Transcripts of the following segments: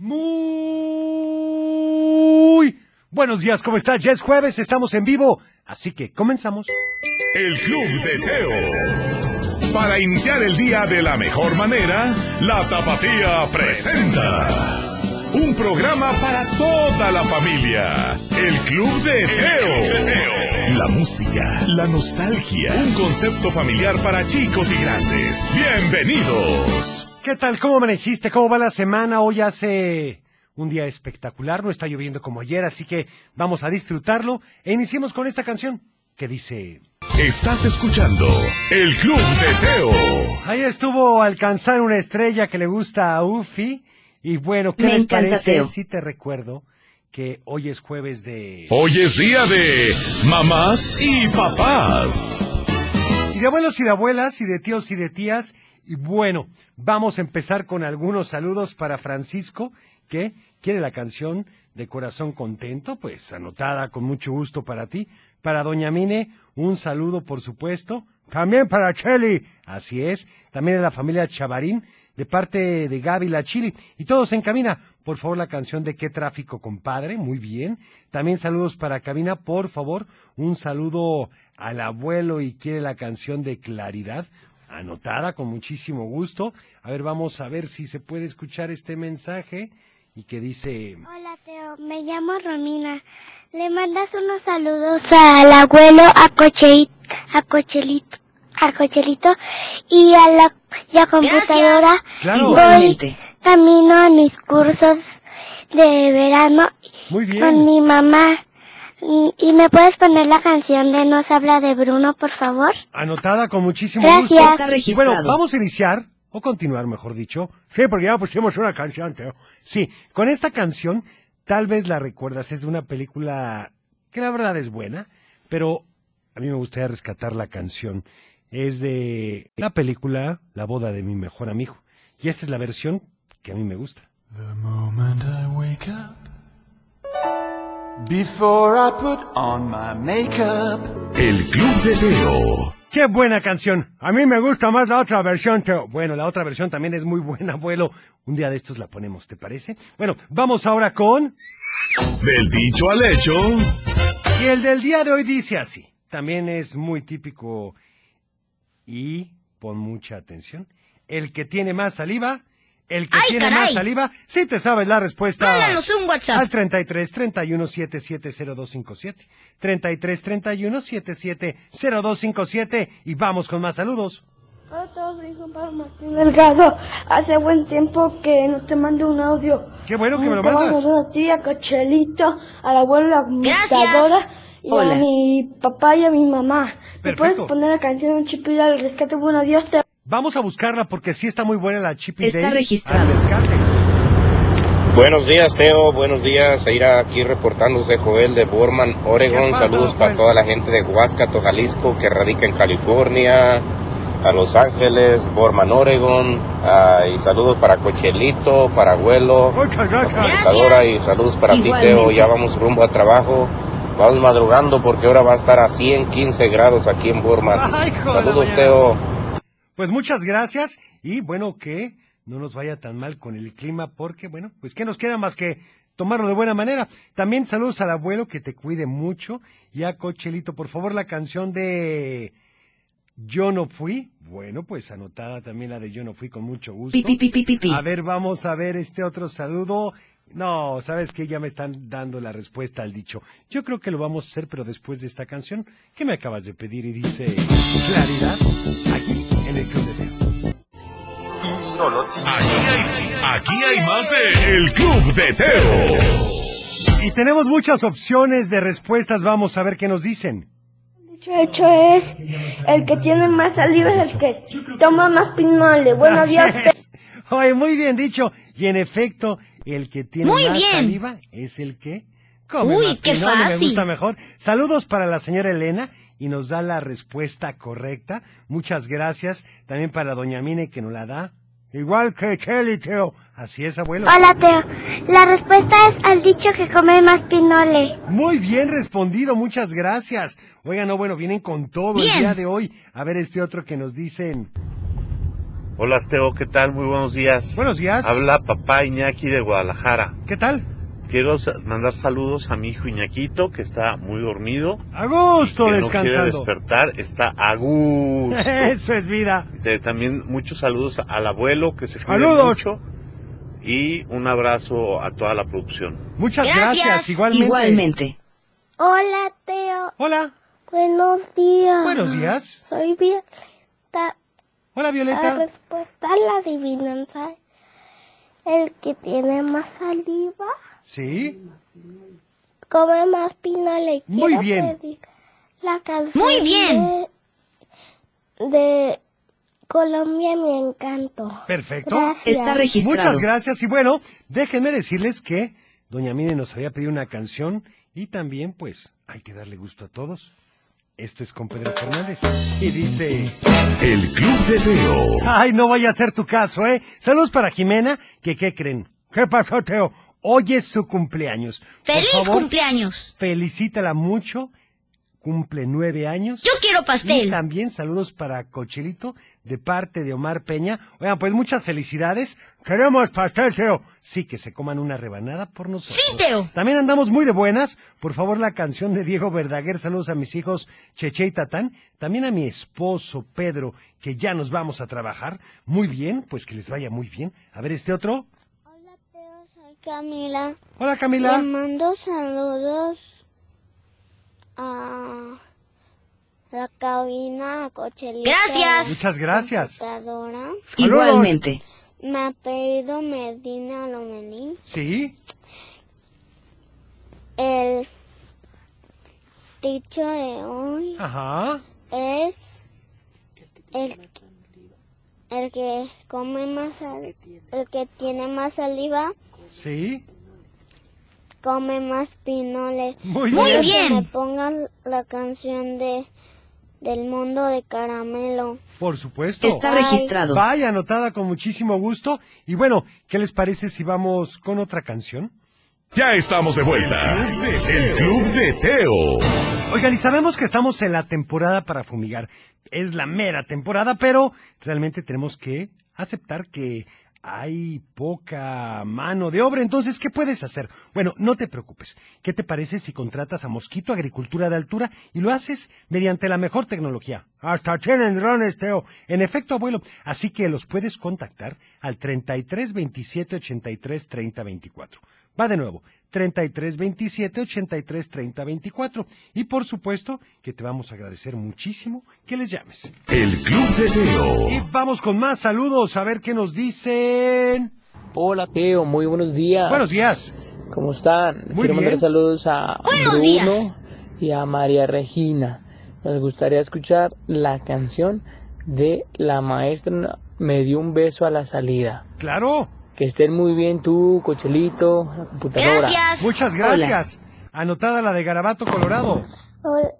Muy buenos días, ¿cómo está? Ya es jueves, estamos en vivo, así que comenzamos. El Club de Teo. Para iniciar el día de la mejor manera, la Tapatía presenta. Un programa para toda la familia. El Club de Teo. La música, la nostalgia, un concepto familiar para chicos y grandes. Bienvenidos. ¿Qué tal? ¿Cómo amaneciste? ¿Cómo va la semana? Hoy hace un día espectacular, no está lloviendo como ayer, así que vamos a disfrutarlo e iniciemos con esta canción que dice... Estás escuchando El Club de Teo. Ahí estuvo alcanzar una estrella que le gusta a Ufi. Y bueno, ¿qué Me les encanta, parece Teo. si te recuerdo que hoy es jueves de... Hoy es día de mamás y papás. Y de abuelos y de abuelas y de tíos y de tías. Y bueno, vamos a empezar con algunos saludos para Francisco, que quiere la canción de Corazón Contento, pues anotada con mucho gusto para ti. Para Doña Mine, un saludo por supuesto. También para Cheli, así es. También a la familia Chavarín, de parte de Gaby La Chili. Y todos en cabina, por favor, la canción de Qué Tráfico, compadre, muy bien. También saludos para cabina, por favor, un saludo al abuelo y quiere la canción de Claridad, anotada con muchísimo gusto. A ver, vamos a ver si se puede escuchar este mensaje y que dice... Hola Teo, me llamo Romina. Le mandas unos saludos al abuelo, a Cocheito, a Cochelito, a Cochelito y a la y a computadora. Claro. Voy camino a mis cursos de verano Muy bien. con mi mamá. Mm, ¿Y me puedes poner la canción de Nos habla de Bruno, por favor? Anotada con muchísimo Gracias. gusto. Está Y registrado. bueno, vamos a iniciar, o continuar, mejor dicho. Sí, porque ya pusimos una canción, Teo. Sí, con esta canción, tal vez la recuerdas, es de una película que la verdad es buena, pero a mí me gustaría rescatar la canción. Es de la película La boda de mi mejor amigo. Y esta es la versión que a mí me gusta. The moment I wake up, before I put on my makeup, El Club de Teo. ¡Qué buena canción! A mí me gusta más la otra versión, Teo. Bueno, la otra versión también es muy buena, abuelo. Un día de estos la ponemos, ¿te parece? Bueno, vamos ahora con... Del dicho al hecho. Y el del día de hoy dice así. También es muy típico y pon mucha atención. El que tiene más saliva, el que ¡Ay, tiene caray! más saliva, si te sabes la respuesta. Mándanos un WhatsApp. Al 33 31 77 0257. 33 31 77 0257. Y vamos con más saludos. Hola a todos, soy Juan Pablo Martín Delgado. Hace buen tiempo que no te mando un audio. Qué bueno que me lo mandas. saludos a ti, a Cochelito, al abuelo, a la computadora y Hola. a mi papá y a mi mamá. ¿Me puedes poner la canción de un chipillo al rescate? Bueno, Dios te... Vamos a buscarla porque sí está muy buena la Chip y Está al rescate. Buenos días, Teo. Buenos días. Aira aquí reportándose Joel de Borman, ¿Qué Oregon. Saludos Joel? para toda la gente de Huascato, Jalisco, que radica en California, a Los Ángeles, Borman, Oregon. ah, y saludos para Cochelito, para Abuelo, computadora. Y saludos para ti, Teo. Ya vamos rumbo a trabajo. Vamos madrugando porque ahora va a estar a 115 grados aquí en Borman. Ay, Saludos, mañana. Teo. Pues muchas gracias y bueno que no nos vaya tan mal con el clima porque bueno, pues qué nos queda más que tomarlo de buena manera. También saludos al abuelo que te cuide mucho y a Cochelito, por favor, la canción de Yo no fui. Bueno, pues anotada también la de Yo no fui con mucho gusto. Pi, pi, pi, pi, pi, pi. A ver, vamos a ver este otro saludo. No, sabes que ya me están dando la respuesta al dicho. Yo creo que lo vamos a hacer, pero después de esta canción que me acabas de pedir y dice Claridad, aquí Aquí hay, aquí hay más de El Club de Teo. Y tenemos muchas opciones de respuestas, vamos a ver qué nos dicen. Dicho hecho es, el que tiene más saliva es el que toma más pinole. Bueno, Así es. Oye, muy bien dicho. Y en efecto, el que tiene Muy más bien. saliva es el que come Uy, más qué pinole, Me fácil. gusta mejor. Saludos para la señora Elena y nos da la respuesta correcta. Muchas gracias. También para doña Mine que nos la da. Igual que Kelly, Teo. Así es, abuelo. Hola Teo, la respuesta es al dicho que come más pinole. Muy bien respondido, muchas gracias. Oigan, no, bueno, vienen con todo el día de hoy. A ver este otro que nos dicen. Hola Teo, ¿qué tal? Muy buenos días. Buenos días. Habla papá Iñaki de Guadalajara. ¿Qué tal? Quiero mandar saludos a mi hijo Iñaquito, que está muy dormido. A gusto que no quiere descansando. despertar, está a gusto. Eso es vida. También muchos saludos al abuelo, que se Saludos. mucho. Y un abrazo a toda la producción. Muchas gracias, igualmente. Igualmente. Hola, Teo. Hola, Buenos días. buenos días. Soy Violeta. Hola, La Violeta. respuesta a la adivinanza es el que tiene más saliva Sí, come más pino le Muy quiero bien. pedir la canción Muy bien. de, de Colombia mi encanto perfecto. Gracias. Está registrado. Muchas gracias. Y bueno, déjenme decirles que Doña Mine nos había pedido una canción y también, pues, hay que darle gusto a todos. Esto es con Pedro Fernández. Y dice... El Club de Teo. Ay, no vaya a ser tu caso, ¿eh? Saludos para Jimena, que ¿qué creen? ¿Qué pasó, Teo? Hoy es su cumpleaños. Por ¡Feliz favor, cumpleaños! Felicítala mucho. Cumple nueve años. Yo quiero Y pastel. también saludos para Cochelito de parte de Omar Peña. Oigan, pues muchas felicidades. Queremos pastel, Teo. Sí, que se coman una rebanada por nosotros. Sí, Teo. También andamos muy de buenas. Por favor, la canción de Diego Verdaguer. Saludos a mis hijos Cheche y Tatán. También a mi esposo Pedro, que ya nos vamos a trabajar. Muy bien, pues que les vaya muy bien. A ver, este otro. Camila. Hola, Camila. Le mando saludos a la cabina, a Cochelito. Gracias. Muchas gracias. Igualmente. Me ha pedido Medina Lomelín. Sí, El dicho de hoy ajá. es el, el que come más sal- el que tiene más saliva Sí. come más pinoles. Muy Muy bien. bien. Que me pongan la canción de del mundo de caramelo. Por supuesto. Está Ay. registrado. Vaya, anotada con muchísimo gusto. Y bueno, ¿qué les parece si vamos con otra canción? Ya estamos de vuelta. El Club de Teo. Oigan, y sabemos que estamos en la temporada para fumigar. Es la mera temporada, pero realmente tenemos que aceptar que hay poca mano de obra. Entonces, ¿qué puedes hacer? Bueno, no te preocupes. ¿Qué te parece si contratas a Mosquito Agricultura de Altura y lo haces mediante la mejor tecnología? Hasta tienen drones, Teo. En efecto, abuelo. Así que los puedes contactar al 33 27 83 30 24. Va de nuevo, 33 27 83 30 24. Y por supuesto que te vamos a agradecer muchísimo que les llames. El Club de Y Teo. vamos con más saludos a ver qué nos dicen. Hola Teo, muy buenos días. Buenos días. ¿Cómo están? Muy Quiero mandar saludos a Buenos Bruno días. y a María Regina. Nos gustaría escuchar la canción de La maestra me dio un beso a la salida. Claro. Que estén muy bien tú, Cochelito, la computadora. Gracias. Muchas gracias. Anotada la de Garabato Colorado. Hola,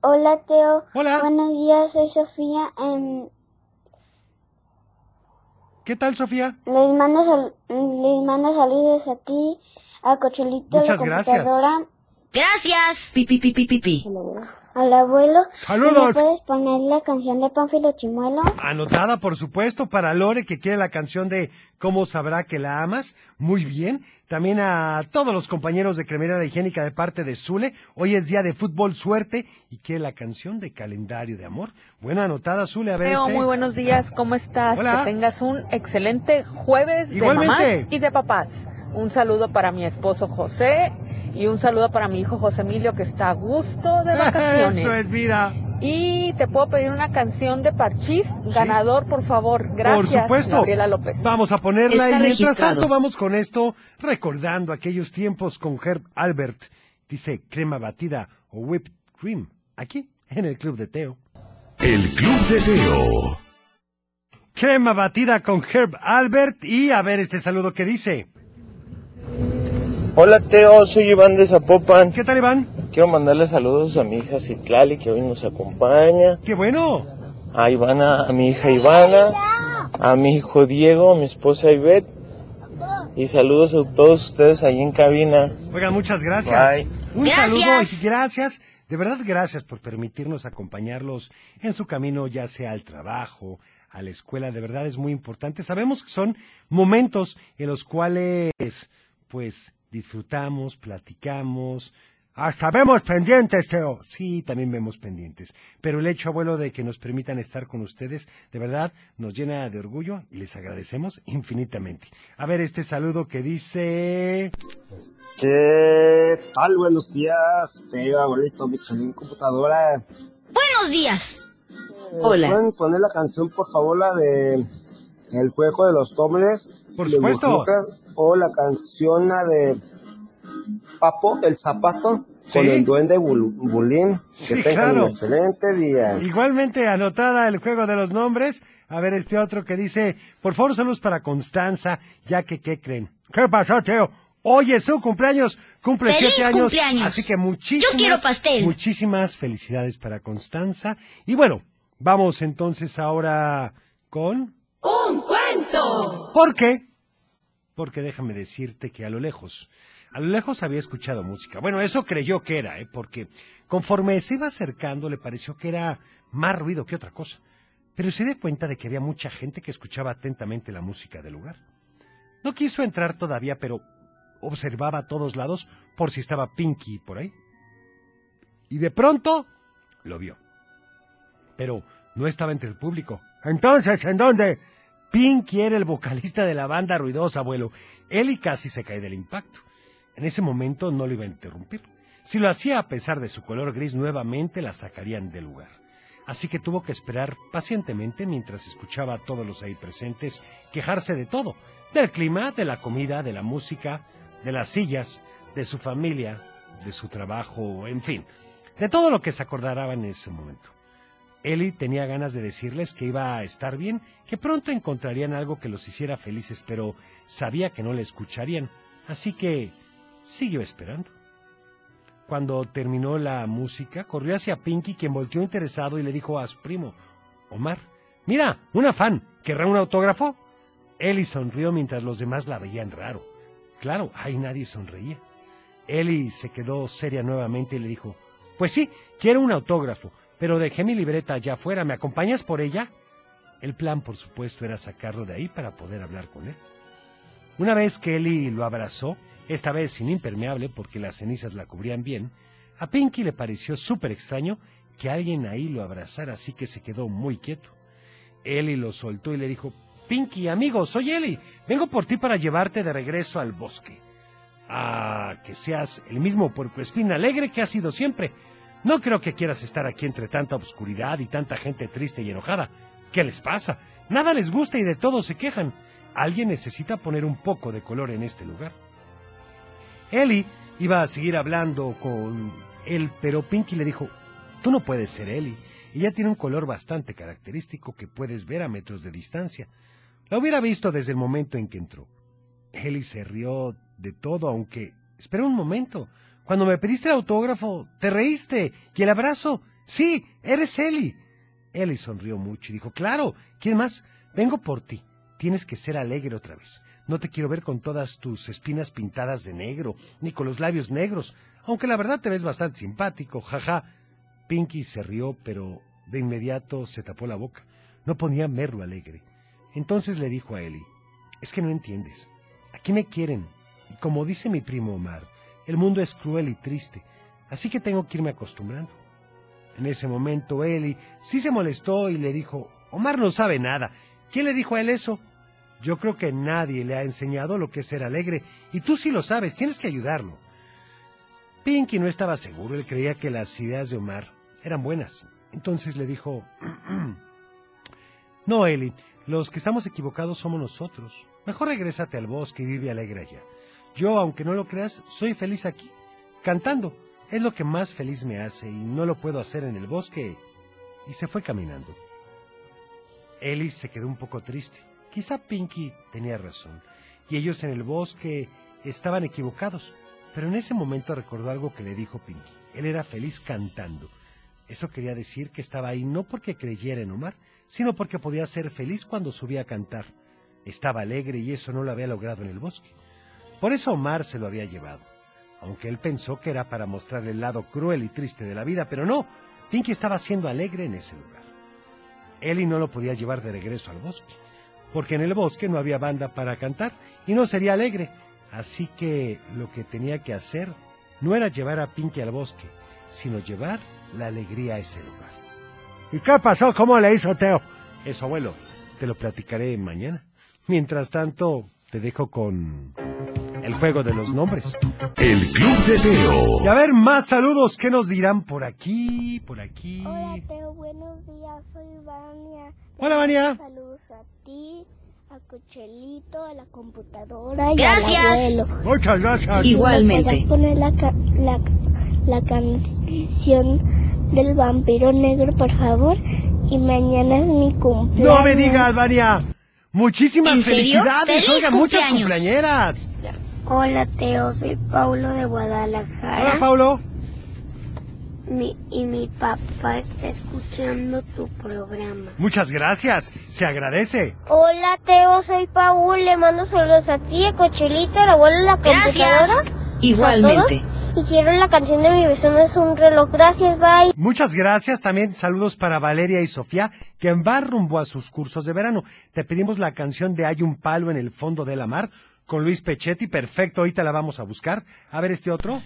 hola Teo. Hola. Buenos días, soy Sofía. Em, ¿Qué tal, Sofía? les, mando sal- les mando saludos a ti, a Cochelito, Muchas la gracias. computadora, Gracias. Pi, pi, pi, pi, pi, pi. Al abuelo. Saludos. ¿Me puedes poner la canción de Pánfilo Chimuelo? Anotada, por supuesto, para Lore, que quiere la canción de ¿Cómo sabrá que la amas? Muy bien. También a todos los compañeros de Cremería La Higiénica de parte de Zule. Hoy es día de fútbol suerte y quiere la canción de Calendario de Amor. Buena anotada, Zule. A ver Teo, este. muy buenos días, ¿cómo estás? Hola. Que tengas un excelente jueves de mamás y de papás. Un saludo para mi esposo José y un saludo para mi hijo José Emilio que está a gusto de vacaciones. Eso es vida. Y te puedo pedir una canción de Parchís, ganador, por favor. Gracias. Por supuesto. Gabriela López. Vamos a ponerla Está y mientras registrado. tanto vamos con esto, recordando aquellos tiempos con Herb Albert. Dice crema batida o whipped cream. Aquí, en el Club de Teo. El Club de Teo. Crema batida con Herb Albert y a ver este saludo que dice. Hola Teo, soy Iván de Zapopan. ¿Qué tal, Iván? Quiero mandarle saludos a mi hija Citlali que hoy nos acompaña, ¡Qué bueno! a Ivana, a mi hija Ivana, a mi hijo Diego, a mi esposa Ivette y saludos a todos ustedes ahí en cabina. Oigan, muchas gracias. Bye. Un Gracias. saludo y gracias. De verdad, gracias por permitirnos acompañarlos en su camino, ya sea al trabajo, a la escuela. De verdad es muy importante. Sabemos que son momentos en los cuales, pues, disfrutamos, platicamos. Hasta vemos pendientes, Teo. Sí, también vemos pendientes. Pero el hecho, abuelo, de que nos permitan estar con ustedes, de verdad, nos llena de orgullo y les agradecemos infinitamente. A ver, este saludo que dice... ¿Qué tal? Buenos días. Teo, abuelito, Michelin Computadora. Buenos días. Eh, ¿Pueden poner la canción, por favor, la de El juego de los hombres? Por supuesto. Burbujas, O la canción, la de Papo, el zapato, con el duende Bul- Bulín. Que Sí, tengan claro. un excelente día. Igualmente anotada el juego de los nombres. A ver, este otro que dice, por favor, saludos para Constanza, ya que, ¿qué creen? ¿Qué pasó, Teo? Oye, su cumpleaños, cumple ¡Feliz siete años. cumpleaños! Así que muchísimas, Yo quiero pastel. muchísimas felicidades para Constanza. Y bueno, vamos entonces ahora con... ¡Un cuento! ¿Por qué? Porque déjame decirte que a lo lejos, a lo lejos había escuchado música. Bueno, eso creyó que era, ¿eh? porque conforme se iba acercando le pareció que era más ruido que otra cosa. Pero se dio cuenta de que había mucha gente que escuchaba atentamente la música del lugar. No quiso entrar todavía, pero observaba a todos lados por si estaba Pinky por ahí. Y de pronto lo vio. Pero no estaba entre el público. Entonces, ¿en dónde? Pinky era el vocalista de la banda ruidosa, abuelo. Él y casi se cae del impacto. En ese momento no lo iba a interrumpir. Si lo hacía a pesar de su color gris, nuevamente la sacarían del lugar. Así que tuvo que esperar pacientemente mientras escuchaba a todos los ahí presentes quejarse de todo. Del clima, de la comida, de la música, de las sillas, de su familia, de su trabajo, en fin, de todo lo que se acordará en ese momento. Ellie tenía ganas de decirles que iba a estar bien, que pronto encontrarían algo que los hiciera felices, pero sabía que no le escucharían, así que siguió esperando. Cuando terminó la música, corrió hacia Pinky, quien volteó interesado y le dijo a su primo, Omar, mira, una fan, ¿querrá un autógrafo? Ellie sonrió mientras los demás la veían raro. Claro, ahí nadie sonreía. Ellie se quedó seria nuevamente y le dijo, Pues sí, quiero un autógrafo, pero dejé mi libreta allá afuera, ¿me acompañas por ella? El plan, por supuesto, era sacarlo de ahí para poder hablar con él. Una vez que Ellie lo abrazó, esta vez sin impermeable porque las cenizas la cubrían bien, a Pinky le pareció súper extraño que alguien ahí lo abrazara, así que se quedó muy quieto. Ellie lo soltó y le dijo, Pinky, amigo, soy Ellie, vengo por ti para llevarte de regreso al bosque. Ah, que seas el mismo puercoespín alegre que has sido siempre. No creo que quieras estar aquí entre tanta oscuridad y tanta gente triste y enojada. ¿Qué les pasa? Nada les gusta y de todo se quejan. Alguien necesita poner un poco de color en este lugar. Ellie iba a seguir hablando con él, pero Pinky le dijo, tú no puedes ser Ellie. Ella tiene un color bastante característico que puedes ver a metros de distancia. La hubiera visto desde el momento en que entró. Ellie se rió de todo, aunque... Espera un momento. Cuando me pediste el autógrafo, te reíste. ¿Y el abrazo? Sí, eres Ellie. Ellie sonrió mucho y dijo, claro, ¿quién más? Vengo por ti. Tienes que ser alegre otra vez. No te quiero ver con todas tus espinas pintadas de negro, ni con los labios negros, aunque la verdad te ves bastante simpático, jaja. Pinky se rió, pero de inmediato se tapó la boca. No podía verlo alegre. Entonces le dijo a Ellie, es que no entiendes. Aquí me quieren, y como dice mi primo Omar, el mundo es cruel y triste, así que tengo que irme acostumbrando. En ese momento Ellie sí se molestó y le dijo, Omar no sabe nada. ¿Quién le dijo a él eso? Yo creo que nadie le ha enseñado lo que es ser alegre, y tú sí lo sabes, tienes que ayudarlo. Pinky no estaba seguro, él creía que las ideas de Omar eran buenas. Entonces le dijo, No, Eli, los que estamos equivocados somos nosotros. Mejor regrésate al bosque y vive alegre allá. Yo, aunque no lo creas, soy feliz aquí, cantando. Es lo que más feliz me hace y no lo puedo hacer en el bosque. Y se fue caminando. Ellie se quedó un poco triste. Quizá Pinky tenía razón, y ellos en el bosque estaban equivocados. Pero en ese momento recordó algo que le dijo Pinky. Él era feliz cantando. Eso quería decir que estaba ahí no porque creyera en Omar, sino porque podía ser feliz cuando subía a cantar. Estaba alegre y eso no lo había logrado en el bosque. Por eso Omar se lo había llevado, aunque él pensó que era para mostrarle el lado cruel y triste de la vida, pero no, Pinky estaba siendo alegre en ese lugar. Eli no lo podía llevar de regreso al bosque, porque en el bosque no había banda para cantar y no sería alegre. Así que lo que tenía que hacer no era llevar a Pinky al bosque, sino llevar la alegría a ese lugar. ¿Y qué pasó? ¿Cómo le hizo Teo? Eso, abuelo, te lo platicaré mañana. Mientras tanto, te dejo con el juego de los nombres. El Club de Teo. Y a ver, más saludos. ¿Qué nos dirán por aquí? Por aquí. Hola Teo, buenos días, soy Vania. Hola, Vania. Saludos a ti, a Cochelito, a la computadora y Gracias. al abuelo. Muchas gracias. Igualmente. ¿Me puedes poner la, ca- la, la canción del vampiro negro, por favor? Y mañana es mi cumpleaños. No me digas, Vania. Muchísimas felicidades. ¡Feliz Oiga, muchas cumpleañeras. Hola Teo, soy Paulo de Guadalajara. Hola, Paulo. Mi- y mi papá está escuchando tu programa. Muchas gracias. Se agradece. Hola Teo, soy Paul, le mando saludos a ti, a Cochelito, al abuelo, la Gracias. computadora. Igualmente. todos. Y quiero la canción de mi vecino es un reloj. Gracias, bye. Muchas gracias. También saludos para Valeria y Sofía, que va rumbo a sus cursos de verano. Te pedimos la canción de Hay un palo en el fondo de la mar con Luis Pechetti. Perfecto, ahorita la vamos a buscar. A ver este otro.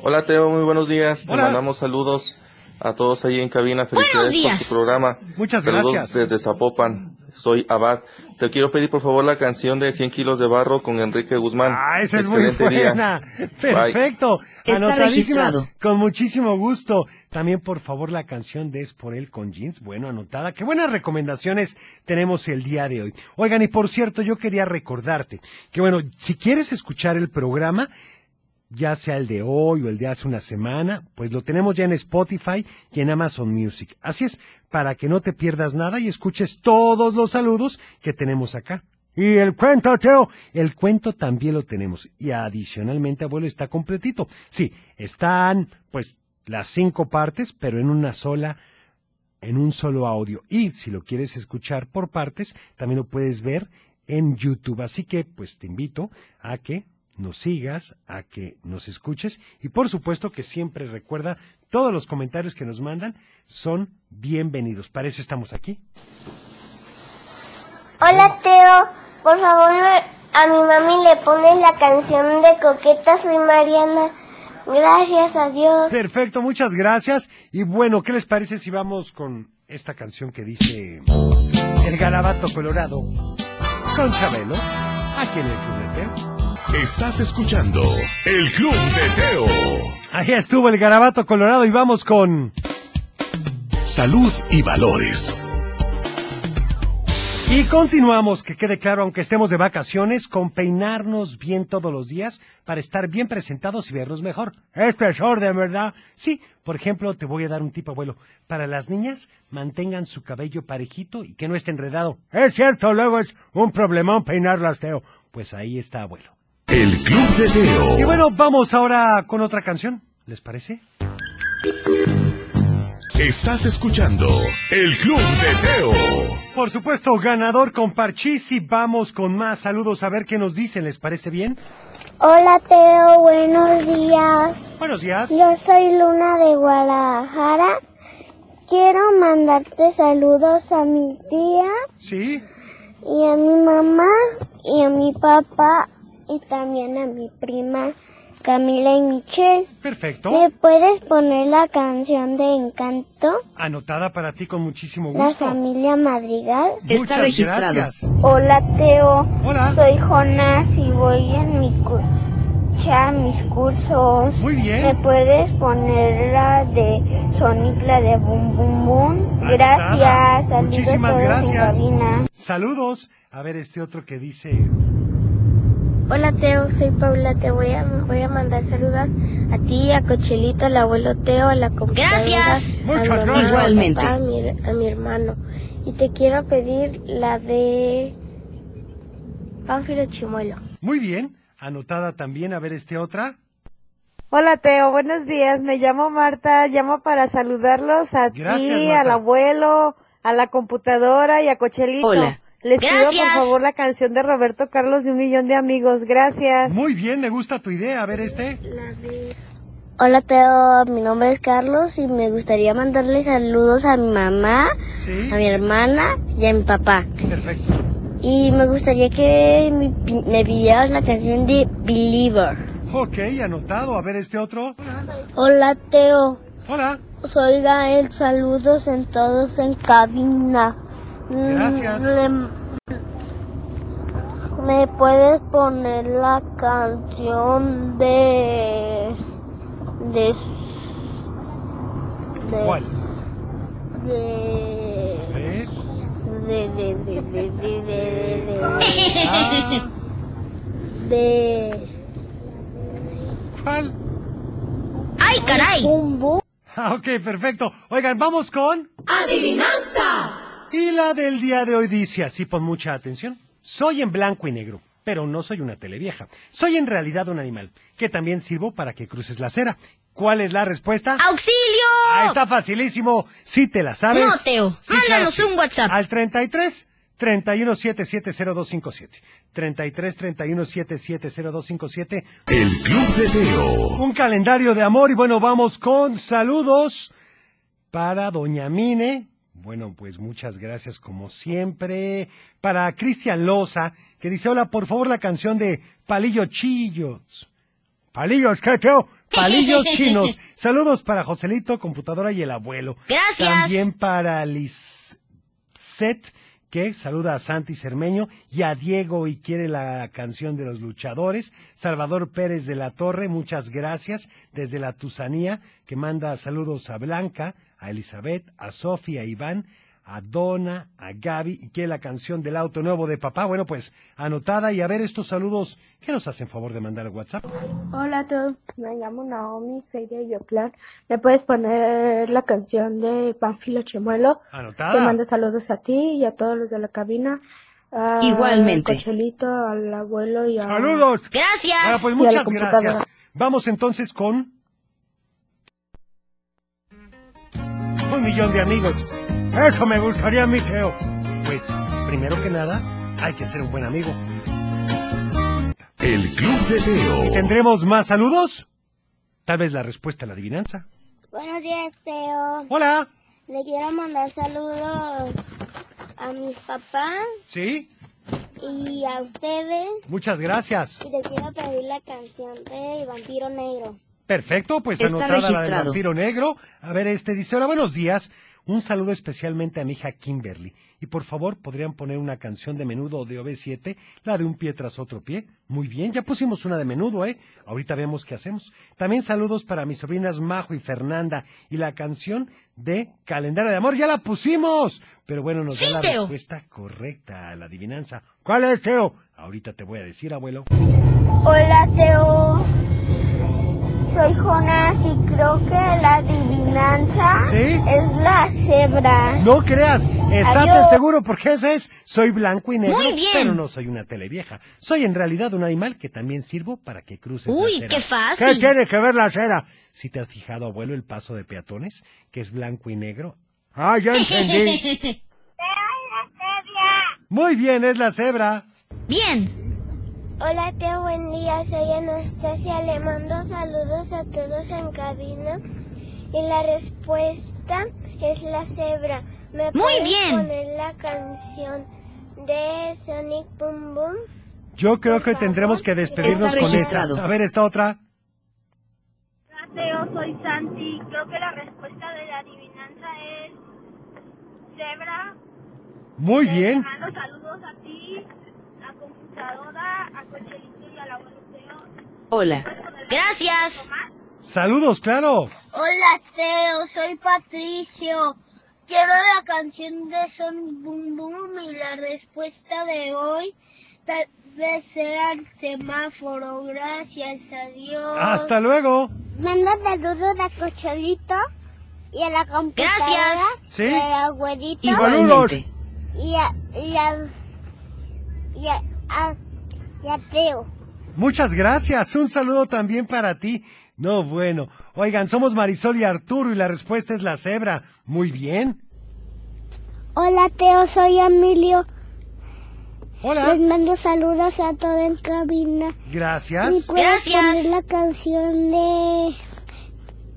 Hola Teo, muy buenos días. Hola. Te mandamos saludos a todos ahí en cabina. Felicidades por tu programa. Muchas Saludos gracias. desde Zapopan. Soy Abad. Te quiero pedir por favor la canción de 100 kilos de barro con Enrique Guzmán. Ah, esa es muy Excelente día. buena. Perfecto. Está registrado. Con muchísimo gusto. También, por favor, la canción de Es por él con jeans. Bueno, anotada. Qué buenas recomendaciones tenemos el día de hoy. Oigan, y por cierto, yo quería recordarte que, bueno, si quieres escuchar el programa, ya sea el de hoy o el de hace una semana, pues lo tenemos ya en Spotify y en Amazon Music. Así es, para que no te pierdas nada y escuches todos los saludos que tenemos acá. Y el cuento, Teo, el cuento también lo tenemos. Y adicionalmente, abuelo, está completito. Sí, están, pues, las cinco partes, pero en una sola, en un solo audio. Y si lo quieres escuchar por partes, también lo puedes ver en YouTube. Así que, pues, te invito a que nos sigas, a que nos escuches y por supuesto que siempre recuerda, todos los comentarios que nos mandan son bienvenidos. Para eso estamos aquí. Hola Teo, por favor a mi mami le pones la canción de Coqueta, soy Mariana. Gracias a Dios. Perfecto, muchas gracias. Y bueno, ¿qué les parece si vamos con esta canción que dice El garabato colorado con Chabelo, aquí en el Club de Teo? Estás escuchando El Club de Teo. Ahí estuvo el garabato colorado y vamos con... Salud y valores. Y continuamos, que quede claro, aunque estemos de vacaciones, con peinarnos bien todos los días para estar bien presentados y vernos mejor. Esto es orden, ¿verdad? Sí, por ejemplo, te voy a dar un tip, abuelo. Para las niñas, mantengan su cabello parejito y que no esté enredado. Es cierto, luego es un problemón peinarlas, Teo. Pues ahí está, abuelo. El Club de Teo. Y bueno, vamos ahora con otra canción. ¿Les parece? Estás escuchando El Club de Teo. Por supuesto, ganador con Parchís y vamos con más saludos a ver qué nos dicen. ¿Les parece bien? Hola Teo, buenos días. Buenos días. Yo soy Luna de Guadalajara. Quiero mandarte saludos a mi tía Sí. y a mi mamá y a mi papá y también a mi prima Camila y Michelle. Perfecto. ¿Me puedes poner la canción de Encanto? Anotada para ti con muchísimo La gusto. familia Madrigal. Muchas registrado. gracias. Hola Teo, Hola. soy Jonas y voy en mi cu- ya mis cursos. Muy bien. ¿Me puedes poner la de Sonic, la de Boom Boom Boom? Anotada. Gracias, saludos Muchísimas gracias. Saludos. A ver este otro que dice... Hola Teo, soy Paula, te voy a, voy a mandar saludos a ti, a Cochelito, al abuelo Teo, a la computadora, Gracias. a Muchas mi mamá, gracias. Igualmente. A, mi, a mi hermano. Y te quiero pedir la de Pánfilo Chimuelo. Muy bien. Anotada también. A ver este otra. Hola Teo, buenos días. Me llamo Marta, llamo para saludarlos a Gracias, ti, Marta. al abuelo, a la computadora y a Cochelito. Hola. Les pido por favor la canción de Roberto Carlos de un millón de amigos. Gracias. Muy bien, me gusta tu idea. A ver este. Hola Teo, mi nombre es Carlos y me gustaría mandarle saludos a mi mamá, Sí. a mi hermana y a mi papá. Perfecto. Y me gustaría que me, pi- me pidieras la canción de Believer. Ok, anotado. A ver este otro. Hola Teo, Hola. soy Gael, saludos en todos en cabina. Mm, Gracias. ¿Me puedes poner la canción de... de... de ¿Cuál? De... A ver. De... de... de... de... de... de... De... Ah. ¿Cuál? ¡Ay, caray! Ah, ok, perfecto. Oigan, vamos con... ¡Adivinanza! Y la del día de hoy dice así, pon mucha atención. Soy en blanco y negro, pero no soy una televieja. Soy en realidad un animal, que también sirvo para que cruces la acera. ¿Cuál es la respuesta? ¡Auxilio! Ah, está facilísimo. Si te la sabes. No, Teo. Sí, Mándanos claro, un WhatsApp. Al 33 31 77 0257. 33 31 77 0257. El Club de Teo. Un calendario de amor y bueno, vamos con saludos para Doña Mine. Bueno, pues muchas gracias como siempre. Para Cristian Loza, que dice, hola, por favor la canción de Palillo Chillos. Palillos, ¿qué? Palillos chinos. Saludos para Joselito, computadora y el abuelo. Gracias. También para Lisette, que saluda a Santi Cermeño y a Diego y quiere la canción de los luchadores. Salvador Pérez de la Torre, muchas gracias. Desde la Tusanía, que manda saludos a Blanca, a Elizabeth, a Sofía, a Iván, a Donna, a Gaby y quiere la canción del auto nuevo de papá. Bueno, pues anotada y a ver estos saludos que nos hacen favor de mandar al WhatsApp. Hola a todos, me llamo Naomi, soy de Yoplan. ¿Me puedes poner la canción de Panfilo Chemuelo? Anotada. Te mando saludos a ti y a todos los de la cabina. a Igualmente. Cochelito, al abuelo y a... ¡Saludos! Gracias. Bueno, pues muchas gracias. Vamos entonces con un millón de amigos. Eso me gustaría a mí, Teo. Pues, primero que nada, hay que ser un buen amigo. El Club de ¿Y Teo. tendremos más saludos? Tal vez la respuesta a la adivinanza. Buenos días, Teo. Hola. Le quiero mandar saludos a mis papás ¿Sí? y a ustedes. Muchas gracias. Y te quiero pedir la canción de Vampiro Negro. Perfecto, pues Está anotada la del registrado. vampiro negro. A ver, este dice, hola, buenos días. Un saludo especialmente a mi hija Kimberly. Y por favor, ¿podrían poner una canción de menudo de OB7? La de un pie tras otro pie. Muy bien, ya pusimos una de menudo, ¿eh? Ahorita vemos qué hacemos. También saludos para mis sobrinas Majo y Fernanda. Y la canción de Calendario de Amor, ya la pusimos. Pero bueno, nos Sí, da la Teo. respuesta correcta a la adivinanza. ¿Cuál es, Teo? Ahorita te voy a decir, abuelo. Hola, Teo. Soy Jonas y creo que la adivinanza ¿Sí? es la cebra. No creas, estate Adiós. seguro porque ese es, soy blanco y negro, Muy bien. pero no soy una televieja. Soy en realidad un animal que también sirvo para que cruces la Uy, acera. qué fácil. ¿Qué tiene que ver la acera? Si te has fijado, abuelo, el paso de peatones, que es blanco y negro. Ah, ya entendí. Muy bien, es la cebra. Bien. Hola, Teo, buen día. Soy Anastasia. Le mando saludos a todos en cabina. Y la respuesta es la cebra. ¿Me Muy puedes bien. poner la canción de Sonic Boom Boom? Yo creo Por que favor. tendremos que despedirnos Está con registrado. esta. A ver, esta otra. Hola, Teo, soy Santi. Creo que la respuesta de la adivinanza es cebra. Muy bien. mando saludos a Cochelito y. Hola. Gracias. Saludos, claro. Hola, Teo. Soy Patricio. Quiero la canción de Sonic Boom Boom y la respuesta de hoy tal vez sea el semáforo. Gracias, adiós. Hasta luego. Manda saludos a Cocholito y a la computadora. Gracias. Sí. Y al abuelito. Y a, y a, y a, a- y a Teo. Muchas gracias. Un saludo también para ti. No, bueno. Oigan, somos Marisol y Arturo y la respuesta es la cebra. Muy bien. Hola, Teo. Soy Emilio. Hola. Les mando saludos a todos en cabina. ¿Y Gracias. puedes Gracias. poner la canción de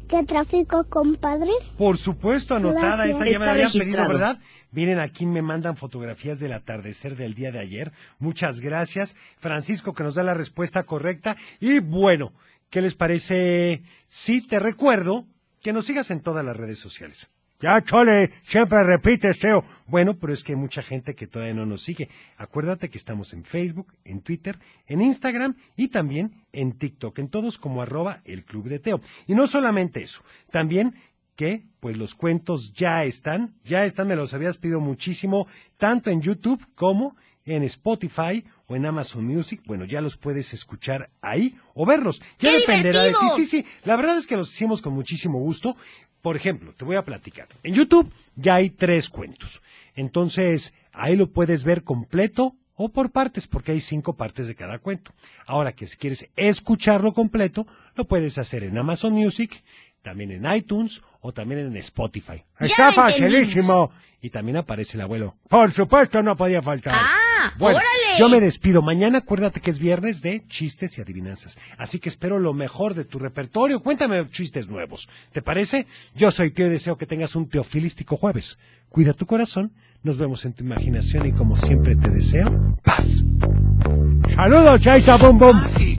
¿Qué tráfico, compadre? Por supuesto, anotada. Gracias. Esa ya me la Está habían pedido, registrado. ¿verdad? Miren, aquí me mandan fotografías del atardecer del día de ayer. Muchas gracias. Francisco, que nos da la respuesta correcta. Y bueno, ¿qué les parece? Sí, te recuerdo que nos sigas en todas las redes sociales. Ya, Chole, siempre repites, Teo. Bueno, pero es que hay mucha gente que todavía no nos sigue. Acuérdate que estamos en Facebook, en Twitter, en Instagram y también en TikTok, en todos como arroba el Club de Teo. Y no solamente eso, también que pues los cuentos ya están, ya están, me los habías pedido muchísimo, tanto en YouTube como en Spotify o en Amazon Music. Bueno, ya los puedes escuchar ahí o verlos. Ya ¡Qué dependerá de ti. Sí, sí, la verdad es que los hicimos con muchísimo gusto. Por ejemplo, te voy a platicar. En YouTube ya hay tres cuentos. Entonces, ahí lo puedes ver completo o por partes, porque hay cinco partes de cada cuento. Ahora que si quieres escucharlo completo, lo puedes hacer en Amazon Music, también en iTunes o también en Spotify. Ya Está facilísimo. Y también aparece el abuelo. Por supuesto, no podía faltar. Ah, Bueno, órale. yo me despido. Mañana acuérdate que es viernes de chistes y adivinanzas. Así que espero lo mejor de tu repertorio. Cuéntame chistes nuevos. ¿Te parece? Yo soy tío y deseo que tengas un teofilístico jueves. Cuida tu corazón. Nos vemos en tu imaginación y como siempre te deseo paz. Saludos, Chaita Bum Bum.